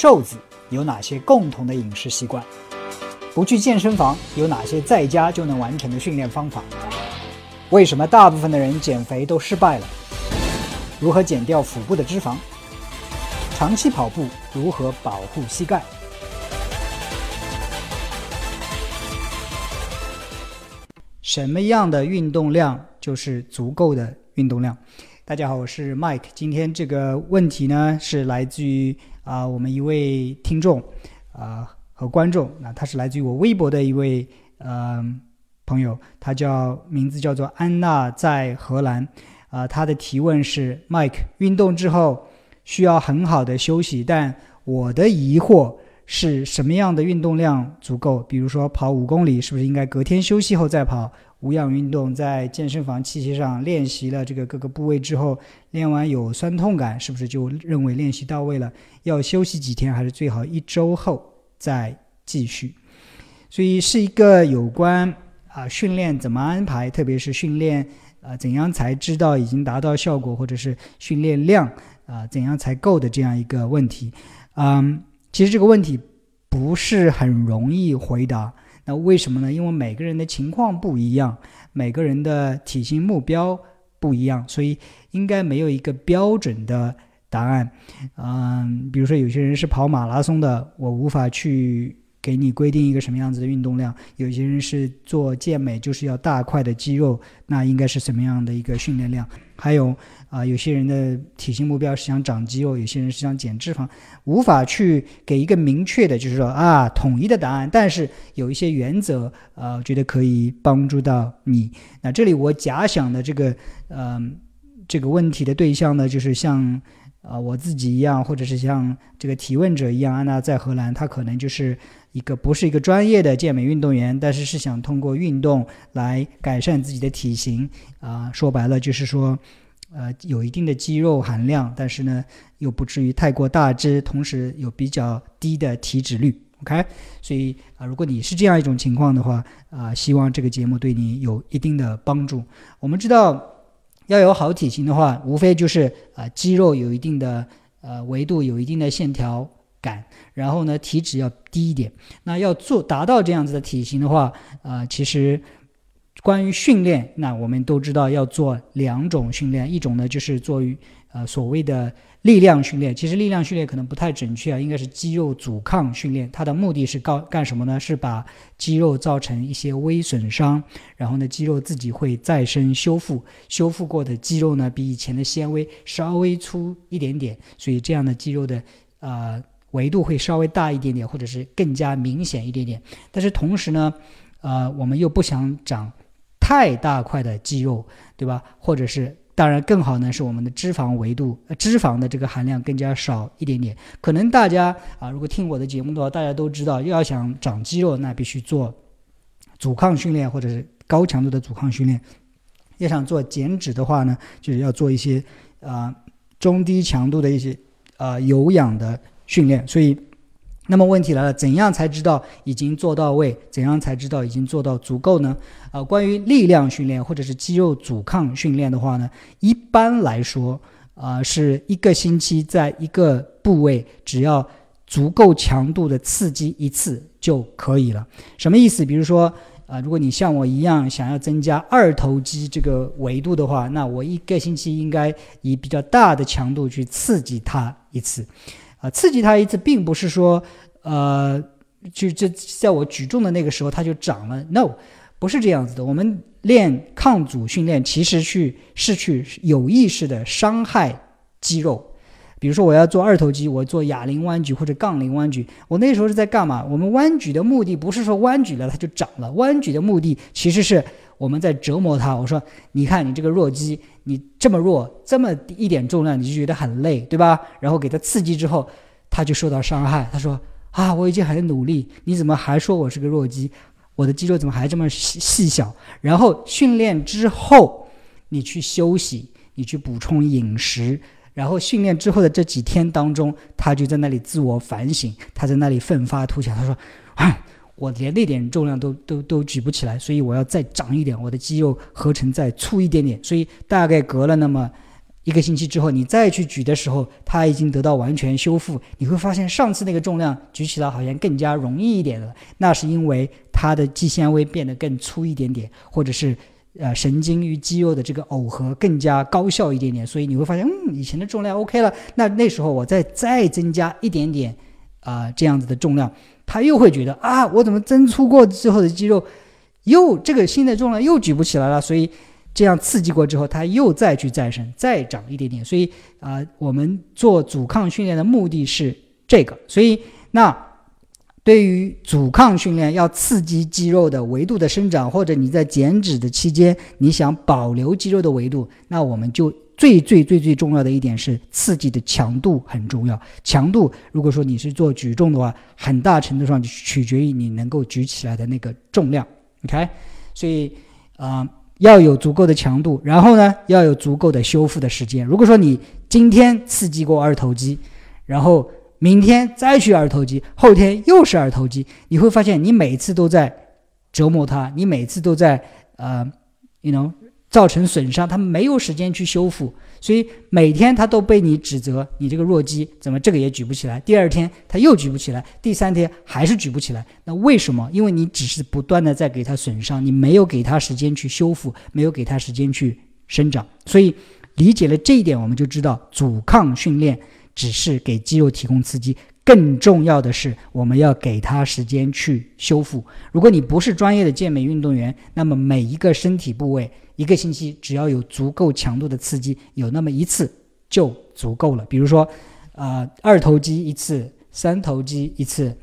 瘦子有哪些共同的饮食习惯？不去健身房有哪些在家就能完成的训练方法？为什么大部分的人减肥都失败了？如何减掉腹部的脂肪？长期跑步如何保护膝盖？什么样的运动量就是足够的运动量？大家好，我是 Mike。今天这个问题呢是来自于啊我们一位听众啊和观众，那他是来自于我微博的一位呃朋友，他叫名字叫做安娜，在荷兰啊。他的提问是：Mike，运动之后需要很好的休息，但我的疑惑是什么样的运动量足够？比如说跑五公里，是不是应该隔天休息后再跑？无氧运动在健身房器械上练习了这个各个部位之后，练完有酸痛感，是不是就认为练习到位了？要休息几天，还是最好一周后再继续？所以是一个有关啊训练怎么安排，特别是训练啊怎样才知道已经达到效果，或者是训练量啊怎样才够的这样一个问题。嗯，其实这个问题不是很容易回答。那为什么呢？因为每个人的情况不一样，每个人的体型目标不一样，所以应该没有一个标准的答案。嗯，比如说有些人是跑马拉松的，我无法去给你规定一个什么样子的运动量；有些人是做健美，就是要大块的肌肉，那应该是什么样的一个训练量？还有。啊，有些人的体型目标是想长肌肉，有些人是想减脂肪，无法去给一个明确的，就是说啊，统一的答案。但是有一些原则，呃，觉得可以帮助到你。那这里我假想的这个，嗯，这个问题的对象呢，就是像啊我自己一样，或者是像这个提问者一样，安娜在荷兰，她可能就是一个不是一个专业的健美运动员，但是是想通过运动来改善自己的体型。啊，说白了就是说。呃，有一定的肌肉含量，但是呢，又不至于太过大只，同时有比较低的体脂率。OK，所以啊，如果你是这样一种情况的话，啊，希望这个节目对你有一定的帮助。我们知道，要有好体型的话，无非就是啊，肌肉有一定的呃维度，有一定的线条感，然后呢，体脂要低一点。那要做达到这样子的体型的话，呃，其实。关于训练，那我们都知道要做两种训练，一种呢就是做于呃所谓的力量训练。其实力量训练可能不太准确啊，应该是肌肉阻抗训练。它的目的是干干什么呢？是把肌肉造成一些微损伤，然后呢肌肉自己会再生修复，修复过的肌肉呢比以前的纤维稍微粗一点点，所以这样的肌肉的呃维度会稍微大一点点，或者是更加明显一点点。但是同时呢，呃我们又不想长。太大块的肌肉，对吧？或者是，当然更好呢，是我们的脂肪维度，脂肪的这个含量更加少一点点。可能大家啊，如果听我的节目的话，大家都知道，要想长肌肉，那必须做阻抗训练或者是高强度的阻抗训练。要想做减脂的话呢，就是要做一些啊中低强度的一些啊有氧的训练。所以。那么问题来了，怎样才知道已经做到位？怎样才知道已经做到足够呢？啊，关于力量训练或者是肌肉阻抗训练的话呢，一般来说，啊，是一个星期在一个部位，只要足够强度的刺激一次就可以了。什么意思？比如说，啊，如果你像我一样想要增加二头肌这个维度的话，那我一个星期应该以比较大的强度去刺激它一次。啊，刺激它一次，并不是说，呃，就这在我举重的那个时候它就长了。No，不是这样子的。我们练抗阻训练，其实去是去有意识的伤害肌肉。比如说，我要做二头肌，我做哑铃弯举或者杠铃弯举，我那时候是在干嘛？我们弯举的目的不是说弯举了它就长了，弯举的目的其实是我们在折磨它。我说，你看你这个弱鸡。你这么弱，这么一点重量，你就觉得很累，对吧？然后给他刺激之后，他就受到伤害。他说：“啊，我已经很努力，你怎么还说我是个弱鸡？我的肌肉怎么还这么细细小？”然后训练之后，你去休息，你去补充饮食，然后训练之后的这几天当中，他就在那里自我反省，他在那里奋发图强。他说：“啊。”我连那点重量都都都举不起来，所以我要再长一点，我的肌肉合成再粗一点点。所以大概隔了那么一个星期之后，你再去举的时候，它已经得到完全修复。你会发现上次那个重量举起来好像更加容易一点了，那是因为它的肌纤维变得更粗一点点，或者是呃神经与肌肉的这个耦合更加高效一点点。所以你会发现，嗯，以前的重量 OK 了，那那时候我再再增加一点点啊这样子的重量，他又会觉得啊，我怎么增粗过之后的肌肉又这个新的重量又举不起来了，所以。这样刺激过之后，它又再去再生，再长一点点。所以啊，我们做阻抗训练的目的是这个。所以那对于阻抗训练，要刺激肌肉的维度的生长，或者你在减脂的期间，你想保留肌肉的维度，那我们就最最最最重要的一点是刺激的强度很重要。强度，如果说你是做举重的话，很大程度上就取决于你能够举起来的那个重量。OK，所以啊。要有足够的强度，然后呢，要有足够的修复的时间。如果说你今天刺激过二头肌，然后明天再去二头肌，后天又是二头肌，你会发现你每次都在折磨它，你每次都在呃，you know。造成损伤，他没有时间去修复，所以每天他都被你指责，你这个弱鸡怎么这个也举不起来？第二天他又举不起来，第三天还是举不起来。那为什么？因为你只是不断的在给他损伤，你没有给他时间去修复，没有给他时间去生长。所以理解了这一点，我们就知道阻抗训练只是给肌肉提供刺激。更重要的是，我们要给他时间去修复。如果你不是专业的健美运动员，那么每一个身体部位，一个星期只要有足够强度的刺激，有那么一次就足够了。比如说，啊，二头肌一次，三头肌一次，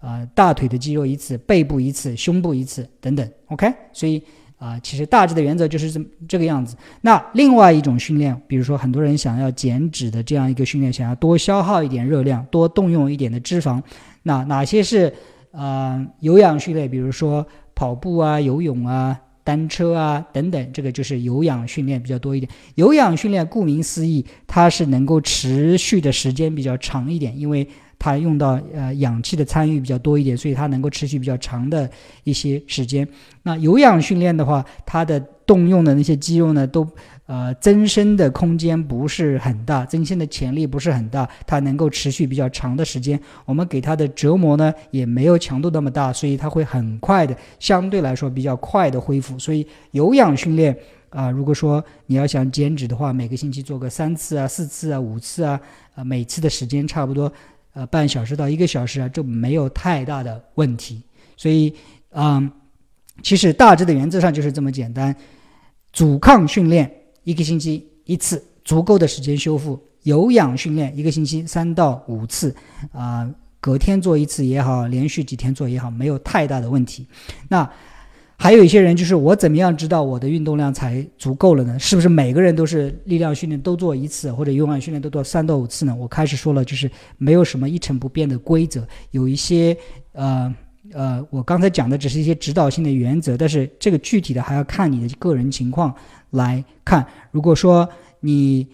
啊，大腿的肌肉一次，背部一次，胸部一次，等等。OK，所以。啊，其实大致的原则就是这这个样子。那另外一种训练，比如说很多人想要减脂的这样一个训练，想要多消耗一点热量，多动用一点的脂肪，那哪些是呃有氧训练？比如说跑步啊、游泳啊、单车啊等等，这个就是有氧训练比较多一点。有氧训练顾名思义，它是能够持续的时间比较长一点，因为。它用到呃氧气的参与比较多一点，所以它能够持续比较长的一些时间。那有氧训练的话，它的动用的那些肌肉呢，都呃增生的空间不是很大，增生的潜力不是很大，它能够持续比较长的时间。我们给它的折磨呢，也没有强度那么大，所以它会很快的，相对来说比较快的恢复。所以有氧训练啊，如果说你要想减脂的话，每个星期做个三次啊、四次啊、五次啊，啊每次的时间差不多。呃，半小时到一个小时啊，就没有太大的问题。所以，嗯，其实大致的原则上就是这么简单。阻抗训练一个星期一次，足够的时间修复；有氧训练一个星期三到五次，啊，隔天做一次也好，连续几天做也好，没有太大的问题。那。还有一些人就是我怎么样知道我的运动量才足够了呢？是不是每个人都是力量训练都做一次，或者有氧训练都做三到五次呢？我开始说了，就是没有什么一成不变的规则，有一些呃呃，我刚才讲的只是一些指导性的原则，但是这个具体的还要看你的个人情况来看。如果说你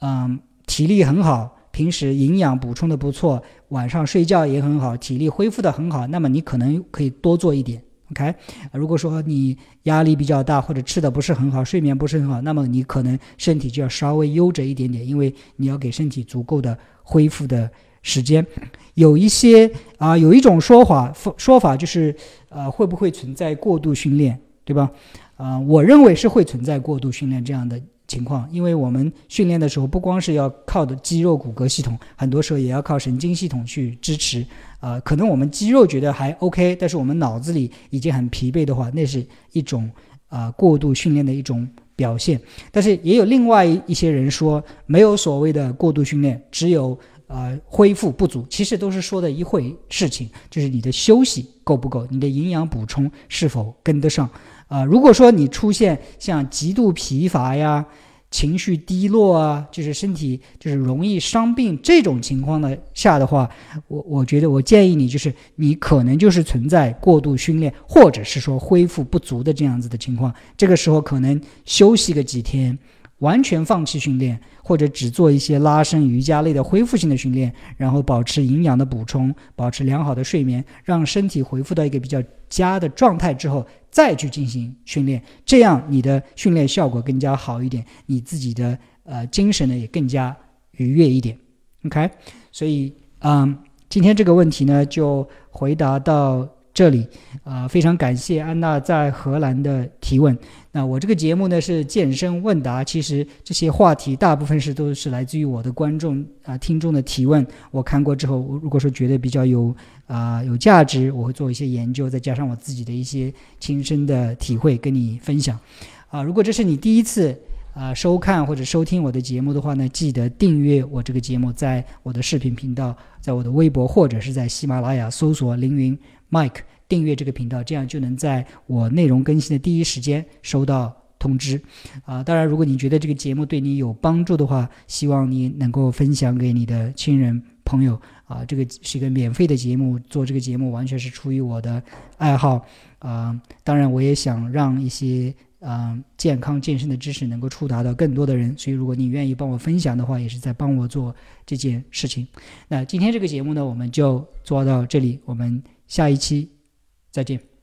嗯体力很好，平时营养补充的不错，晚上睡觉也很好，体力恢复的很好，那么你可能可以多做一点。OK，如果说你压力比较大，或者吃的不是很好，睡眠不是很好，那么你可能身体就要稍微悠着一点点，因为你要给身体足够的恢复的时间。有一些啊，有一种说法说法就是，呃，会不会存在过度训练，对吧？啊，我认为是会存在过度训练这样的。情况，因为我们训练的时候，不光是要靠的肌肉骨骼系统，很多时候也要靠神经系统去支持。啊，可能我们肌肉觉得还 OK，但是我们脑子里已经很疲惫的话，那是一种啊过度训练的一种表现。但是也有另外一些人说，没有所谓的过度训练，只有啊恢复不足。其实都是说的一回事情，就是你的休息够不够，你的营养补充是否跟得上。啊，如果说你出现像极度疲乏呀、情绪低落啊，就是身体就是容易伤病这种情况的下的话，我我觉得我建议你就是你可能就是存在过度训练，或者是说恢复不足的这样子的情况，这个时候可能休息个几天。完全放弃训练，或者只做一些拉伸、瑜伽类的恢复性的训练，然后保持营养的补充，保持良好的睡眠，让身体恢复到一个比较佳的状态之后，再去进行训练，这样你的训练效果更加好一点，你自己的呃精神呢也更加愉悦一点。OK，所以嗯，今天这个问题呢就回答到这里啊，非常感谢安娜在荷兰的提问。那我这个节目呢是健身问答，其实这些话题大部分是都是来自于我的观众啊听众的提问。我看过之后，如果说觉得比较有啊有价值，我会做一些研究，再加上我自己的一些亲身的体会跟你分享。啊，如果这是你第一次啊收看或者收听我的节目的话呢，记得订阅我这个节目，在我的视频频道，在我的微博或者是在喜马拉雅搜索凌云 Mike。订阅这个频道，这样就能在我内容更新的第一时间收到通知。啊，当然，如果你觉得这个节目对你有帮助的话，希望你能够分享给你的亲人朋友。啊，这个是一个免费的节目，做这个节目完全是出于我的爱好。啊，当然，我也想让一些嗯健康健身的知识能够触达到更多的人。所以，如果你愿意帮我分享的话，也是在帮我做这件事情。那今天这个节目呢，我们就做到这里，我们下一期。再见。